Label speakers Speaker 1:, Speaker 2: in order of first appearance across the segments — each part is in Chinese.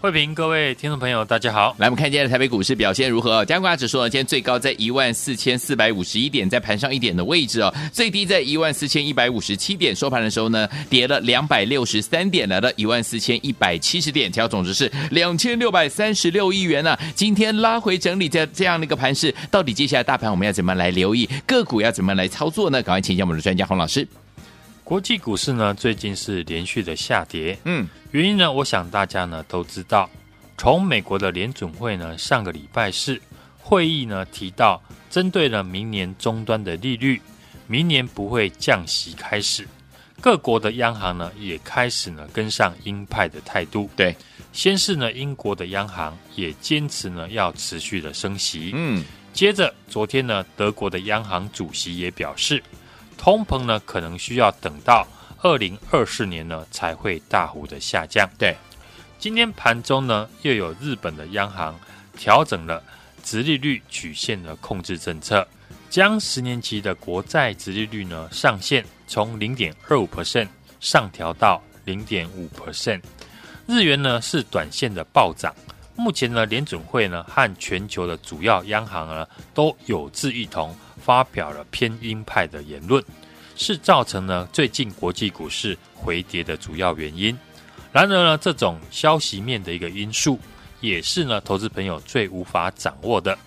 Speaker 1: 慧平，各位听众朋友，大家好。
Speaker 2: 来，我们看今天的台北股市表现如何？加权指数呢，今天最高在一万四千四百五十一点，在盘上一点的位置哦。最低在一万四千一百五十七点，收盘的时候呢，跌了两百六十三点，来到一万四千一百七十点，成交总值是两千六百三十六亿元呢、啊。今天拉回整理在这样的一个盘势，到底接下来大盘我们要怎么来留意？个股要怎么来操作呢？赶快请教我们的专家洪老师。
Speaker 1: 国际股市呢，最近是连续的下跌，
Speaker 2: 嗯，
Speaker 1: 原因呢，我想大家呢都知道，从美国的联准会呢上个礼拜四会议呢提到，针对了明年终端的利率，明年不会降息开始，各国的央行呢也开始呢跟上鹰派的态度，
Speaker 2: 对，
Speaker 1: 先是呢英国的央行也坚持呢要持续的升息，
Speaker 2: 嗯，
Speaker 1: 接着昨天呢德国的央行主席也表示。通膨呢，可能需要等到二零二四年呢才会大幅的下降。
Speaker 2: 对，
Speaker 1: 今天盘中呢，又有日本的央行调整了直利率曲线的控制政策，将十年期的国债直利率呢上限从零点二五 percent 上调到零点五 percent。日元呢是短线的暴涨，目前呢联准会呢和全球的主要央行呢都有志一同。发表了偏鹰派的言论，是造成呢最近国际股市回跌的主要原因。然而呢，这种消息面的一个因素，也是呢投资朋友最无法掌握的。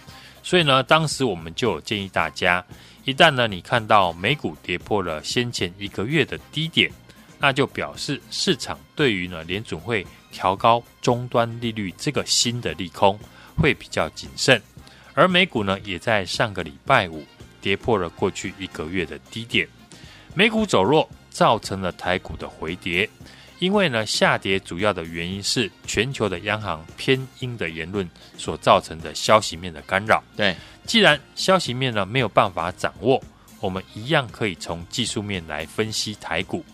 Speaker 1: 所以呢，当时我们就建议大家，一旦呢你看到美股跌破了先前一个月的低点，那就表示市场对于呢联准会调高终端利率这个新的利空会比较谨慎。而美股呢，也在上个礼拜五。跌破了过去一个月的低点，美股走弱，造成了台股的回跌。因为呢，下跌主要的原因是全球的央行偏鹰的言论所造成的消息面的干扰。
Speaker 2: 对，
Speaker 1: 既然消息面呢没有办法掌握，我们一样可以从技术面来分析台股。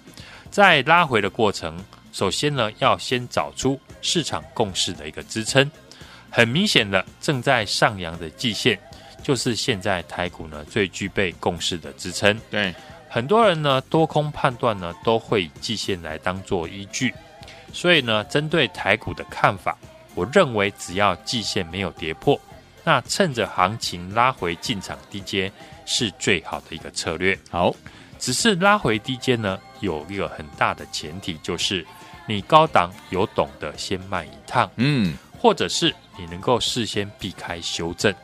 Speaker 1: 在拉回的过程，首先呢要先找出市场共识的一个支撑。很明显的，正在上扬的季线。就是现在台股呢最具备共识的支撑，
Speaker 2: 对
Speaker 1: 很多人呢多空判断呢都会以季线来当做依据，所以呢针对台股的看法，我认为只要季线没有跌破，那趁着行情拉回进场低阶是最好的一个策略。
Speaker 2: 好，
Speaker 1: 只是拉回低阶呢有一个很大的前提，就是你高档有懂得先卖一趟，
Speaker 2: 嗯，
Speaker 1: 或者是你能够事先避开修正。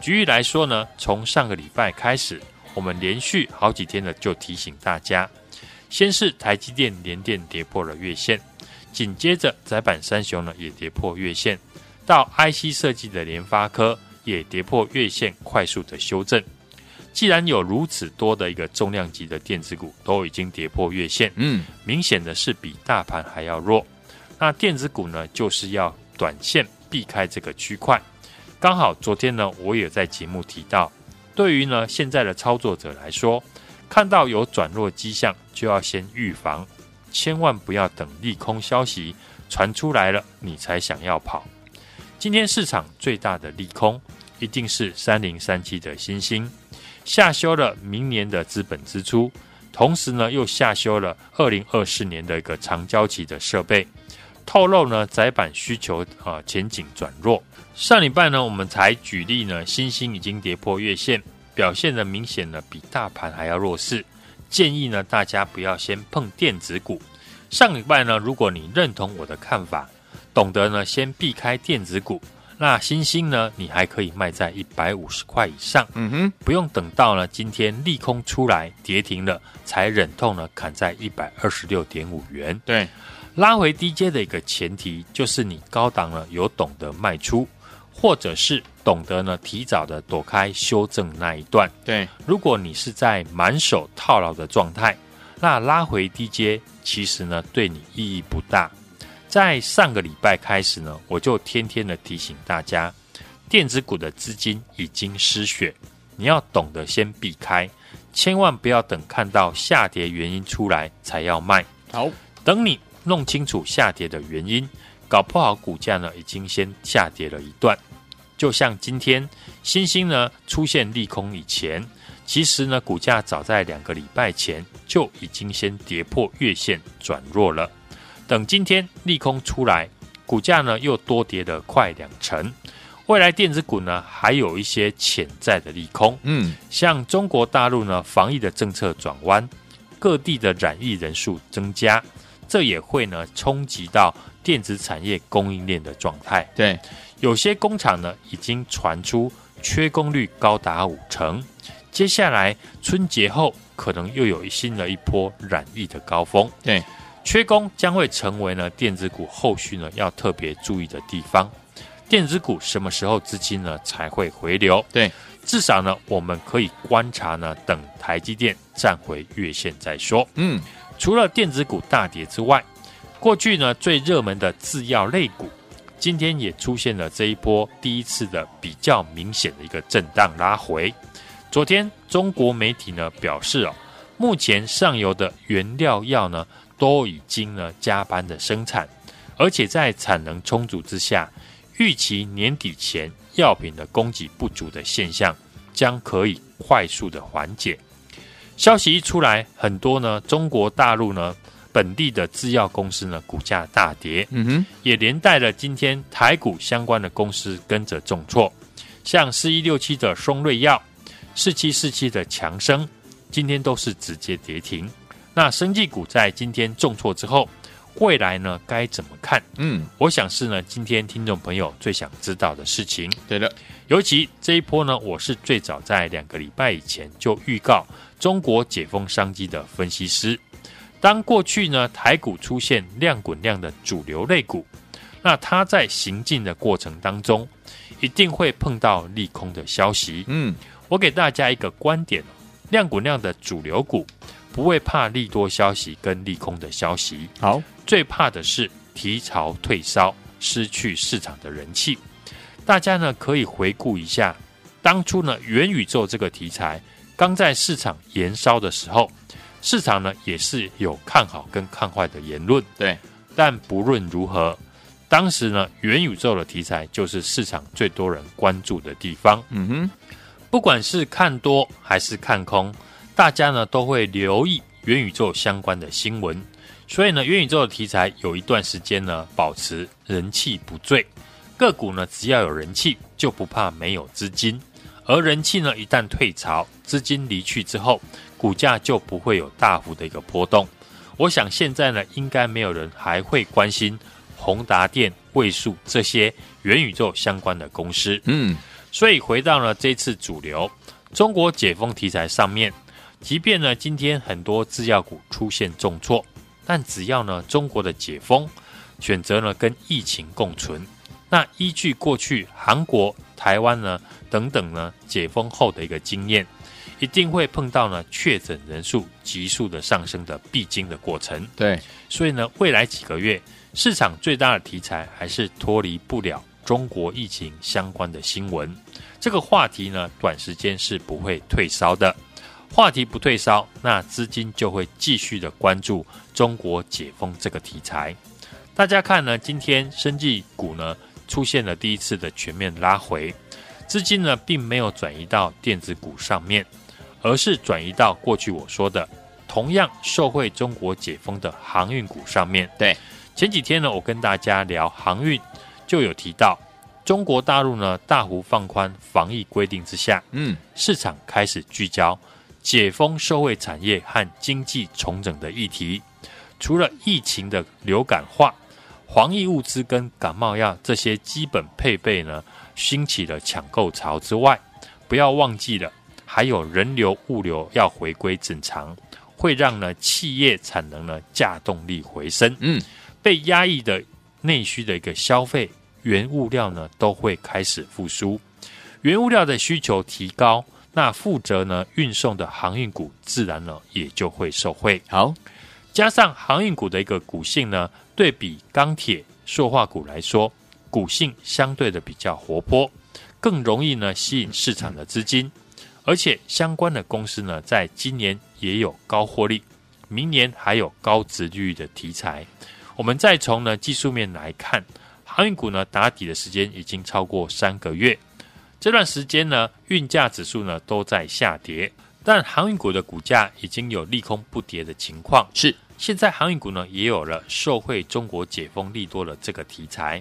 Speaker 1: 举例来说呢，从上个礼拜开始，我们连续好几天呢就提醒大家，先是台积电、联电跌破了月线，紧接着窄板三雄呢也跌破月线，到 IC 设计的联发科也跌破月线，快速的修正。既然有如此多的一个重量级的电子股都已经跌破月线，
Speaker 2: 嗯，
Speaker 1: 明显的是比大盘还要弱，那电子股呢就是要短线避开这个区块。刚好昨天呢，我也在节目提到，对于呢现在的操作者来说，看到有转弱迹象，就要先预防，千万不要等利空消息传出来了，你才想要跑。今天市场最大的利空，一定是三零三七的新兴，下修了明年的资本支出，同时呢又下修了二零二四年的一个长交期的设备，透露呢窄板需求啊前景转弱。上礼拜呢，我们才举例呢，星星已经跌破月线，表现的明显呢比大盘还要弱势。建议呢大家不要先碰电子股。上礼拜呢，如果你认同我的看法，懂得呢先避开电子股，那星星呢你还可以卖在一百五十块以上。
Speaker 2: 嗯哼，
Speaker 1: 不用等到呢今天利空出来跌停了，才忍痛呢砍在一百二十六点五元。
Speaker 2: 对，
Speaker 1: 拉回低阶的一个前提就是你高档了有懂得卖出。或者是懂得呢提早的躲开修正那一段。
Speaker 2: 对，
Speaker 1: 如果你是在满手套牢的状态，那拉回低阶其实呢对你意义不大。在上个礼拜开始呢，我就天天的提醒大家，电子股的资金已经失血，你要懂得先避开，千万不要等看到下跌原因出来才要卖。
Speaker 2: 好，
Speaker 1: 等你弄清楚下跌的原因，搞不好股价呢已经先下跌了一段。就像今天，新兴呢出现利空以前，其实呢股价早在两个礼拜前就已经先跌破月线转弱了。等今天利空出来，股价呢又多跌了快两成。未来电子股呢还有一些潜在的利空，嗯，像中国大陆呢防疫的政策转弯，各地的染疫人数增加，这也会呢冲击到电子产业供应链的状态。
Speaker 2: 对。
Speaker 1: 有些工厂呢，已经传出缺工率高达五成。接下来春节后，可能又有新的一波染疫的高峰。
Speaker 2: 对，
Speaker 1: 缺工将会成为呢电子股后续呢要特别注意的地方。电子股什么时候资金呢才会回流？
Speaker 2: 对，
Speaker 1: 至少呢我们可以观察呢，等台积电站回月线再说。
Speaker 2: 嗯，
Speaker 1: 除了电子股大跌之外，过去呢最热门的制药类股。今天也出现了这一波第一次的比较明显的一个震荡拉回。昨天中国媒体呢表示哦，目前上游的原料药呢都已经呢加班的生产，而且在产能充足之下，预期年底前药品的供给不足的现象将可以快速的缓解。消息一出来，很多呢中国大陆呢。本地的制药公司呢，股价大跌，嗯哼，也连带了今天台股相关的公司跟着重挫，像四一六七的松瑞药、四七四七的强生，今天都是直接跌停。那生技股在今天重挫之后，未来呢该怎么看？嗯，我想是呢今天听众朋友最想知道的事情。
Speaker 2: 对的，
Speaker 1: 尤其这一波呢，我是最早在两个礼拜以前就预告中国解封商机的分析师。当过去呢，台股出现量滚量的主流类股，那它在行进的过程当中，一定会碰到利空的消息。嗯，我给大家一个观点：量滚量的主流股不会怕利多消息跟利空的消息，
Speaker 2: 好，
Speaker 1: 最怕的是提潮退烧，失去市场的人气。大家呢可以回顾一下，当初呢元宇宙这个题材刚在市场延烧的时候。市场呢也是有看好跟看坏的言论，
Speaker 2: 对。
Speaker 1: 但不论如何，当时呢元宇宙的题材就是市场最多人关注的地方。嗯哼，不管是看多还是看空，大家呢都会留意元宇宙相关的新闻。所以呢元宇宙的题材有一段时间呢保持人气不坠，个股呢只要有人气就不怕没有资金，而人气呢一旦退潮，资金离去之后。股价就不会有大幅的一个波动。我想现在呢，应该没有人还会关心宏达电、位数这些元宇宙相关的公司。嗯，所以回到了这次主流中国解封题材上面，即便呢今天很多制药股出现重挫，但只要呢中国的解封选择呢跟疫情共存，那依据过去韩国、台湾呢等等呢解封后的一个经验。一定会碰到呢确诊人数急速的上升的必经的过程。
Speaker 2: 对，
Speaker 1: 所以呢，未来几个月市场最大的题材还是脱离不了中国疫情相关的新闻。这个话题呢，短时间是不会退烧的。话题不退烧，那资金就会继续的关注中国解封这个题材。大家看呢，今天生技股呢出现了第一次的全面拉回，资金呢并没有转移到电子股上面。而是转移到过去我说的同样受惠中国解封的航运股上面。
Speaker 2: 对，
Speaker 1: 前几天呢，我跟大家聊航运，就有提到中国大陆呢大幅放宽防疫规定之下，嗯，市场开始聚焦解封受惠产业和经济重整的议题。除了疫情的流感化、防疫物资跟感冒药这些基本配备呢，兴起了抢购潮之外，不要忘记了。还有人流物流要回归正常，会让呢企业产能呢价动力回升。嗯，被压抑的内需的一个消费原物料呢都会开始复苏，原物料的需求提高，那负责呢运送的航运股自然呢也就会受惠。
Speaker 2: 好，
Speaker 1: 加上航运股的一个股性呢，对比钢铁、塑化股来说，股性相对的比较活泼，更容易呢吸引市场的资金，而且相关的公司呢，在今年也有高获利，明年还有高值率的题材。我们再从呢技术面来看，航运股呢打底的时间已经超过三个月，这段时间呢运价指数呢都在下跌，但航运股的股价已经有利空不跌的情况。
Speaker 2: 是，
Speaker 1: 现在航运股呢也有了受惠中国解封利多的这个题材。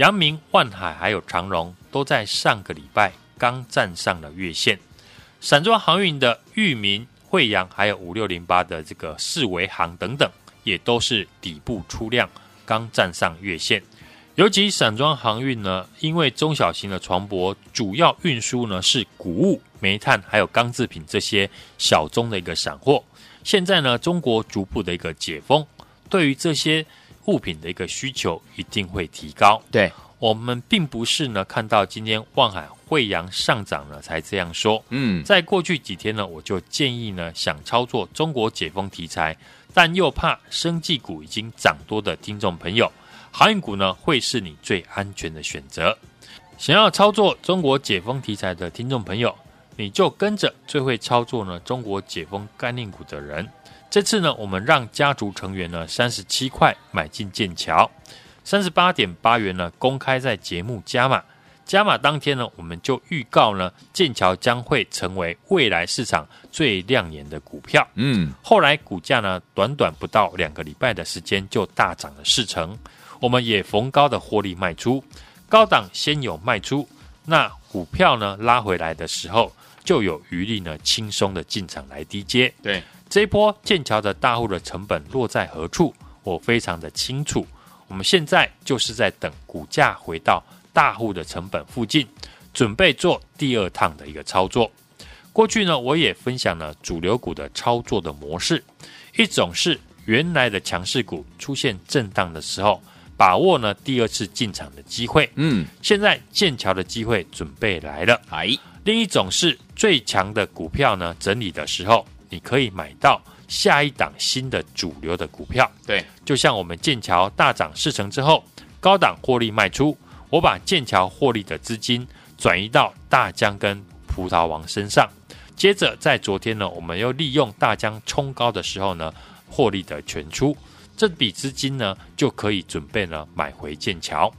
Speaker 1: 阳明、万海还有长荣都在上个礼拜刚站上了月线，散装航运的裕民、慧洋还有五六零八的这个世维航等等，也都是底部出量，刚站上月线。尤其散装航运呢，因为中小型的船舶主要运输呢是谷物、煤炭还有钢制品这些小宗的一个散货，现在呢中国逐步的一个解封，对于这些。物品的一个需求一定会提高。
Speaker 2: 对，
Speaker 1: 我们并不是呢看到今天万海、惠阳上涨了才这样说。
Speaker 2: 嗯，
Speaker 1: 在过去几天呢，我就建议呢，想操作中国解封题材，但又怕生技股已经涨多的听众朋友，航运股呢会是你最安全的选择。想要操作中国解封题材的听众朋友，你就跟着最会操作呢中国解封概念股的人。这次呢，我们让家族成员呢三十七块买进剑桥，三十八点八元呢公开在节目加码，加码当天呢，我们就预告呢剑桥将会成为未来市场最亮眼的股票。
Speaker 2: 嗯，
Speaker 1: 后来股价呢短短不到两个礼拜的时间就大涨了四成，我们也逢高的获利卖出，高档先有卖出，那股票呢拉回来的时候就有余力呢轻松的进场来低接。
Speaker 2: 对。
Speaker 1: 这一波剑桥的大户的成本落在何处？我非常的清楚。我们现在就是在等股价回到大户的成本附近，准备做第二趟的一个操作。过去呢，我也分享了主流股的操作的模式，一种是原来的强势股出现震荡的时候，把握呢第二次进场的机会。嗯，现在剑桥的机会准备来了。
Speaker 2: 哎，
Speaker 1: 另一种是最强的股票呢整理的时候。你可以买到下一档新的主流的股票，
Speaker 2: 对，
Speaker 1: 就像我们剑桥大涨四成之后，高档获利卖出，我把剑桥获利的资金转移到大疆跟葡萄王身上，接着在昨天呢，我们又利用大疆冲高的时候呢，获利的全出，这笔资金呢就可以准备呢买回剑桥。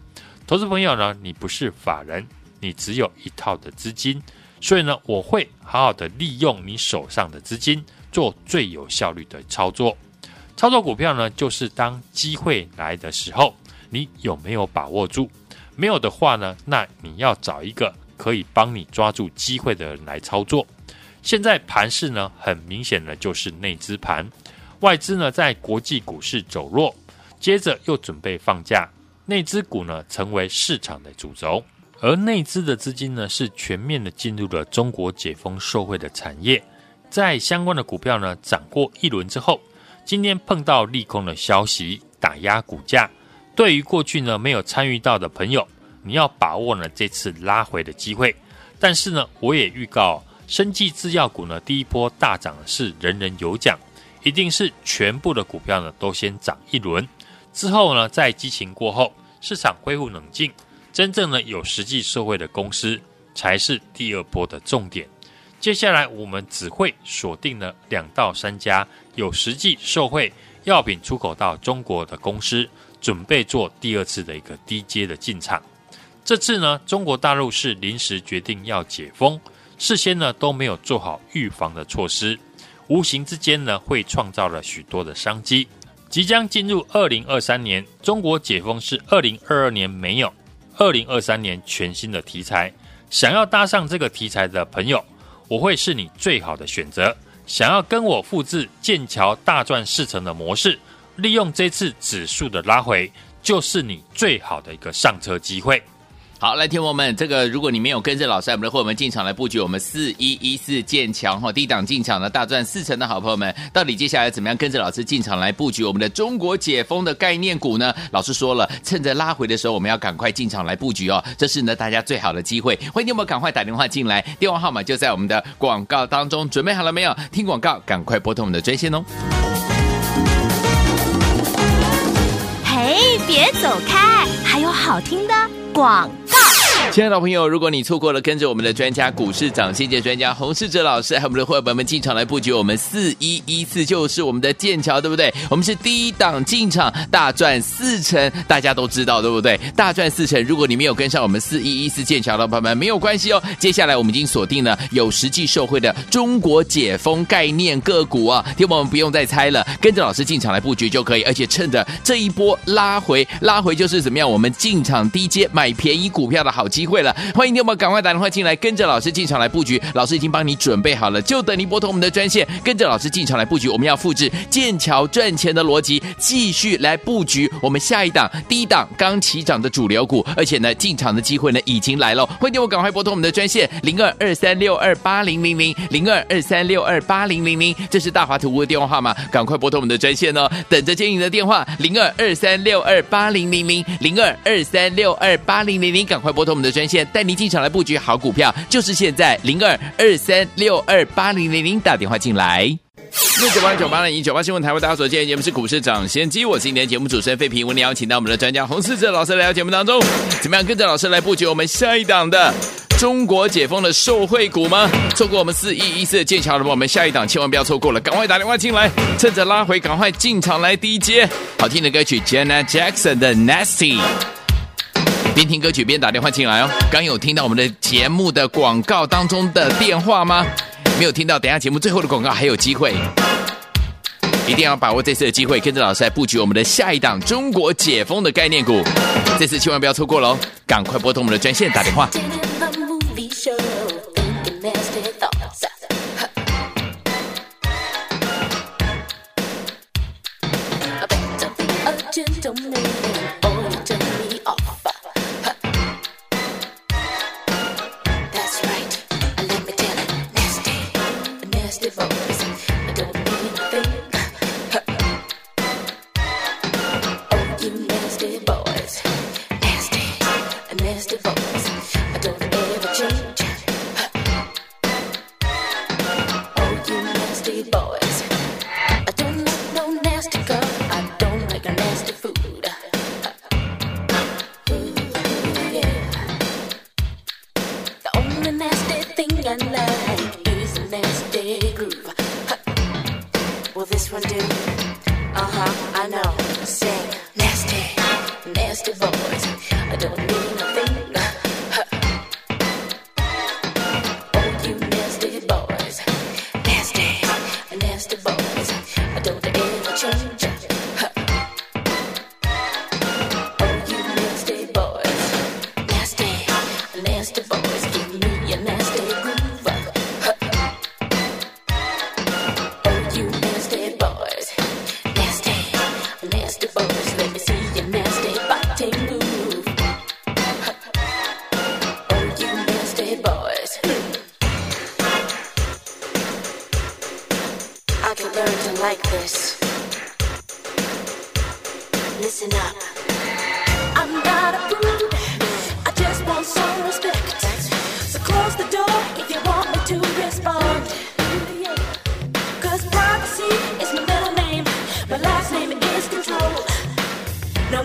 Speaker 1: 投资朋友呢，你不是法人，你只有一套的资金。所以呢，我会好好的利用你手上的资金，做最有效率的操作。操作股票呢，就是当机会来的时候，你有没有把握住？没有的话呢，那你要找一个可以帮你抓住机会的人来操作。现在盘势呢，很明显的就是内资盘，外资呢在国际股市走弱，接着又准备放假，内资股呢成为市场的主轴。而内资的资金呢，是全面的进入了中国解封受惠的产业，在相关的股票呢涨过一轮之后，今天碰到利空的消息打压股价。对于过去呢没有参与到的朋友，你要把握呢这次拉回的机会。但是呢，我也预告，生技制药股呢第一波大涨是人人有奖，一定是全部的股票呢都先涨一轮，之后呢在激情过后，市场恢复冷静。真正呢有实际受惠的公司才是第二波的重点。接下来我们只会锁定了两到三家有实际受惠药品出口到中国的公司，准备做第二次的一个低阶的进场。这次呢，中国大陆是临时决定要解封，事先呢都没有做好预防的措施，无形之间呢会创造了许多的商机。即将进入二零二三年，中国解封是二零二二年没有。二零二三年全新的题材，想要搭上这个题材的朋友，我会是你最好的选择。想要跟我复制剑桥大赚四成的模式，利用这次指数的拉回，就是你最好的一个上车机会。
Speaker 2: 好，来，听我们，这个如果你没有跟着老师，我们的伙伴们进场来布局我们四一一四建强哈低档进场的大赚四成的好朋友们，到底接下来怎么样跟着老师进场来布局我们的中国解封的概念股呢？老师说了，趁着拉回的时候，我们要赶快进场来布局哦，这是呢大家最好的机会。欢迎你们赶快打电话进来，电话号码就在我们的广告当中，准备好了没有？听广告，赶快拨通我们的专线哦。
Speaker 3: 嘿，别走开，好听的广告。
Speaker 2: 亲爱的朋友，如果你错过了跟着我们的专家股市涨先机专家洪世哲老师，还有我们的伙伴们进场来布局我们四一一四，就是我们的剑桥，对不对？我们是低档进场，大赚四成，大家都知道，对不对？大赚四成，如果你没有跟上我们四一一四剑桥的朋友们，没有关系哦。接下来我们已经锁定了有实际受惠的中国解封概念个股啊，听我们不用再猜了，跟着老师进场来布局就可以，而且趁着这一波拉回，拉回就是怎么样？我们进场低阶买便宜股票的好机会。了，欢迎你们赶快打电话进来，跟着老师进场来布局。老师已经帮你准备好了，就等你拨通我们的专线，跟着老师进场来布局。我们要复制剑桥赚钱的逻辑，继续来布局我们下一档低档刚起涨的主流股，而且呢，进场的机会呢已经来了。欢迎你们赶快拨通我们的专线零二二三六二八零零零零二二三六二八零零零，这是大华图屋的电话号码，赶快拨通我们的专线哦，等着接你的电话零二二三六二八零零零零二二三六二八零零零，赶快拨通们的。专线带你进场来布局好股票，就是现在零二二三六二八零零零打电话进来。六九八九八零一九八新闻台为大家所见，节目是股市涨先机，我是今天节目主持人费平，为你邀请到我们的专家洪士哲老师来到节目当中，怎么样跟着老师来布局我们下一档的中国解封的受惠股吗？错过我们四一一四的剑桥的话，我们下一档千万不要错过了，赶快打电话进来，趁着拉回赶快进场来低接好听的歌曲 Janet Jackson 的 Nasty。边听歌曲边打电话进来哦。刚有听到我们的节目的广告当中的电话吗？没有听到，等下节目最后的广告还有机会，一定要把握这次的机会，跟着老师来布局我们的下一档中国解封的概念股。这次千万不要错过喽！赶快拨通我们的专线打电话。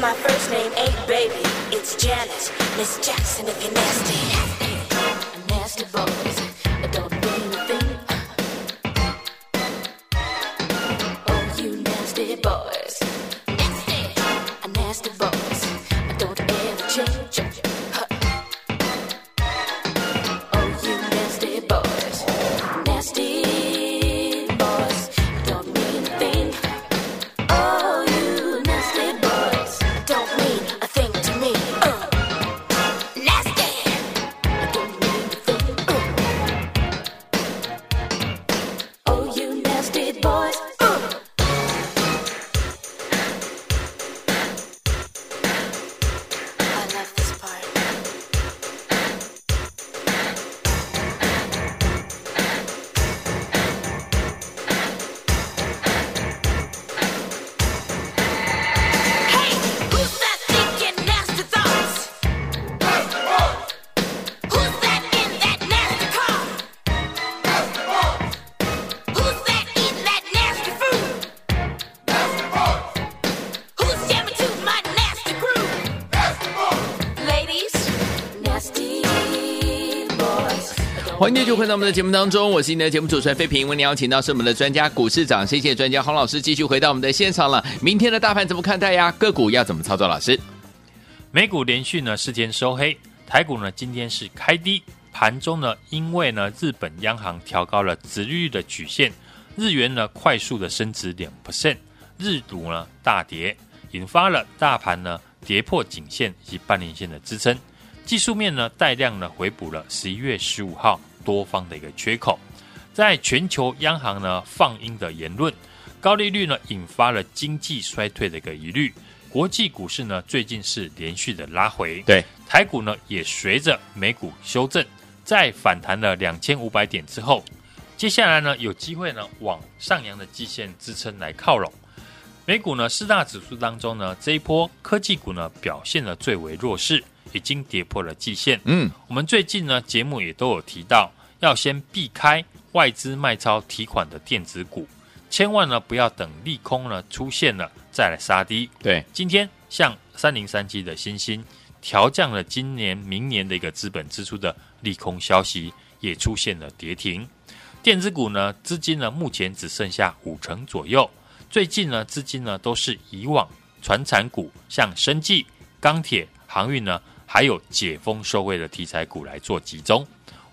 Speaker 2: my
Speaker 4: first name ain't baby, it's Janet, Miss Jackson if you're nasty. 欢
Speaker 2: 迎继续回到我们的节目当中，我是你的节目主持人费平。为您邀请到是我们的专家股市长，谢谢专家洪老师继续回到我们的现场了。明天的大盘怎么看待呀？个股要怎么操作？老师，
Speaker 1: 美股连续呢四天收黑，台股呢今天是开低，盘中呢因为呢日本央行调高了殖利率的曲线，日元呢快速的升值两 percent，日股呢大跌，引发了大盘呢跌破颈线以及半年线的支撑。技术面呢，带量呢回补了十一月十五号多方的一个缺口，在全球央行呢放鹰的言论，高利率呢引发了经济衰退的一个疑虑，国际股市呢最近是连续的拉回，
Speaker 2: 对。
Speaker 1: 台股呢也随着美股修正，在反弹了两千五百点之后，接下来呢有机会呢往上扬的季线支撑来靠拢，美股呢四大指数当中呢这一波科技股呢表现的最为弱势。已经跌破了季线。嗯，我们最近呢节目也都有提到，要先避开外资卖超提款的电子股，千万呢不要等利空呢出现了再来杀低。
Speaker 2: 对，
Speaker 1: 今天像三零三七的欣兴调降了今年明年的一个资本支出的利空消息，也出现了跌停。电子股呢资金呢目前只剩下五成左右，最近呢资金呢都是以往传产股，像生技、钢铁、航运呢。还有解封受惠的题材股来做集中，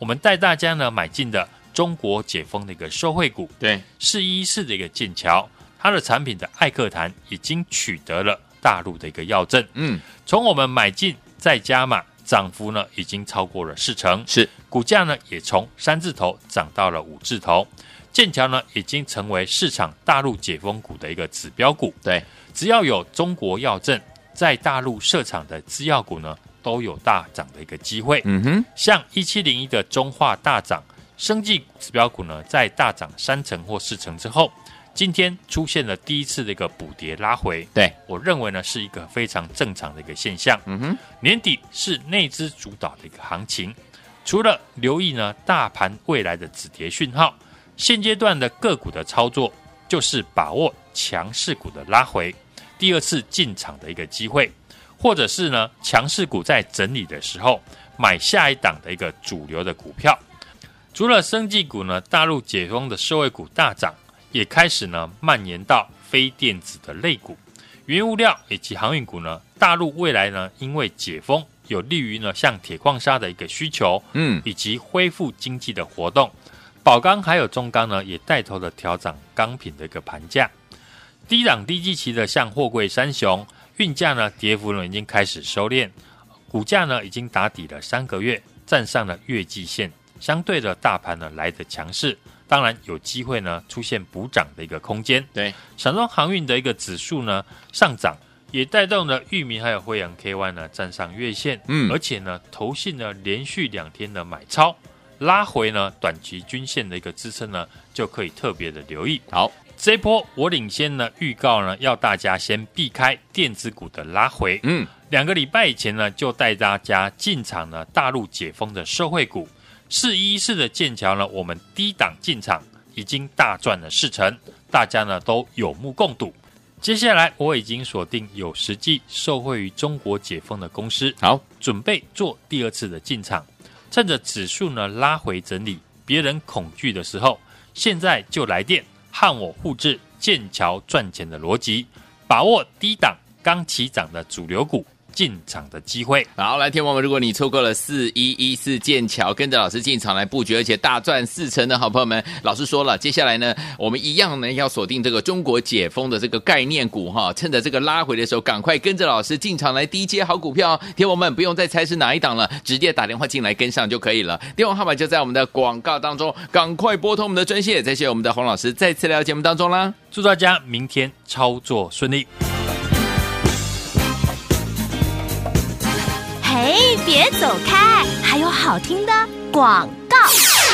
Speaker 1: 我们带大家呢买进的中国解封的一个受惠股，
Speaker 2: 对，四
Speaker 1: 一四的一个剑桥，它的产品的艾克坦已经取得了大陆的一个药证，嗯，从我们买进再加码，涨幅呢已经超过了四成，
Speaker 2: 是。
Speaker 1: 股价呢也从三字头涨到了五字头，剑桥呢已经成为市场大陆解封股的一个指标股，
Speaker 2: 对，
Speaker 1: 只要有中国药证在大陆设厂的制药股呢。都有大涨的一个机会，嗯哼，像一七零一的中化大涨，生技指标股呢，在大涨三成或四成之后，今天出现了第一次的一个补跌拉回，
Speaker 2: 对。
Speaker 1: 我认为呢是一个非常正常的一个现象，嗯哼，年底是内资主导的一个行情，除了留意呢大盘未来的止跌讯号，现阶段的个股的操作就是把握强势股的拉回，第二次进场的一个机会。或者是呢，强势股在整理的时候买下一档的一个主流的股票。除了生技股呢，大陆解封的社会股大涨，也开始呢蔓延到非电子的类股、原物料以及航运股呢。大陆未来呢，因为解封有利于呢像铁矿砂的一个需求，嗯，以及恢复经济的活动。宝钢还有中钢呢，也带头的调涨钢品的一个盘价。低档低基期的像货柜三雄。运价呢，跌幅呢已经开始收敛，股价呢已经打底了三个月，站上了月季线，相对的大盘呢来的强势，当然有机会呢出现补涨的一个空间。
Speaker 2: 对，
Speaker 1: 散装航运的一个指数呢上涨，也带动了裕民还有惠阳 KY 呢站上月线，嗯，而且呢投信呢连续两天的买超，拉回呢短期均线的一个支撑呢就可以特别的留意。
Speaker 2: 好。
Speaker 1: 这一波我领先呢，预告呢，要大家先避开电子股的拉回。嗯，两个礼拜以前呢，就带大家进场呢，大陆解封的受惠股，四一四的剑桥呢，我们低档进场已经大赚了四成，大家呢都有目共睹。接下来我已经锁定有实际受惠于中国解封的公司，好，准备做第二次的进场，趁着指数呢拉回整理，别人恐惧的时候，现在就来电。和我复制剑桥赚钱的逻辑，把握低档刚起涨的主流股。进场的机会，
Speaker 2: 好，来，听我们，如果你错过了四一一四剑桥，跟着老师进场来布局，而且大赚四成的好朋友们，老师说了，接下来呢，我们一样呢要锁定这个中国解封的这个概念股哈，趁着这个拉回的时候，赶快跟着老师进场来低接好股票，听我们不用再猜是哪一档了，直接打电话进来跟上就可以了，电话号码就在我们的广告当中，赶快拨通我们的专线，再谢谢我们的洪老师再次来到节目当中啦，
Speaker 1: 祝大家明天操作顺利。
Speaker 3: 嘿，别走开！还有好听的广告。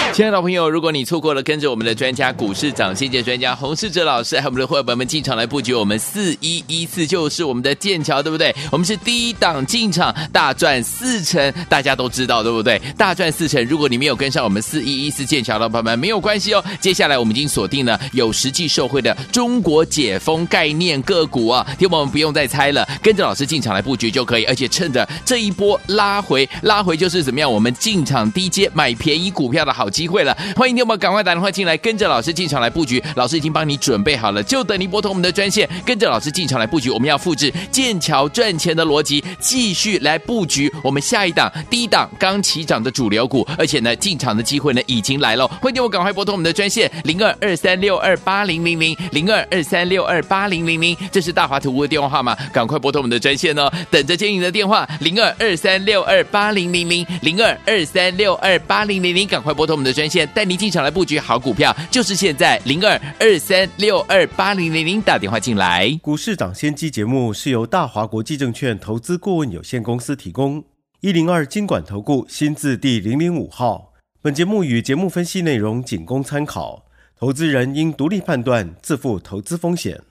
Speaker 2: 亲爱的朋友，如果你错过了跟着我们的专家股市涨先见专家洪世哲老师，还有我们的伙伴们进场来布局我们四一一四，就是我们的剑桥，对不对？我们是第一档进场，大赚四成，大家都知道，对不对？大赚四成，如果你没有跟上我们四一一四剑桥的朋友们，没有关系哦。接下来我们已经锁定了有实际受惠的中国解封概念个股啊，听我们不用再猜了，跟着老师进场来布局就可以，而且趁着这一波拉回，拉回就是怎么样？我们进场低阶买便宜股票的好机机会了，欢迎你们赶快打电话进来，跟着老师进场来布局。老师已经帮你准备好了，就等你拨通我们的专线，跟着老师进场来布局。我们要复制剑桥赚钱的逻辑，继续来布局我们下一档低档刚起涨的主流股，而且呢，进场的机会呢已经来了。欢迎你们赶快拨通我们的专线零二二三六二八零零零零二二三六二八零零零，这是大华图的电话号码，赶快拨通我们的专线哦，等着接你的电话零二二三六二八零零零零二二三六二八零零零，赶快拨通我们的专线，带您进场来布局好股票，就是现在零二二三六二八零零零打电话进来。
Speaker 5: 股市涨先机节目是由大华国际证券投资顾问有限公司提供，一零二经管投顾新字第零零五号。本节目与节目分析内容仅供参考，投资人应独立判断，自负投资风险。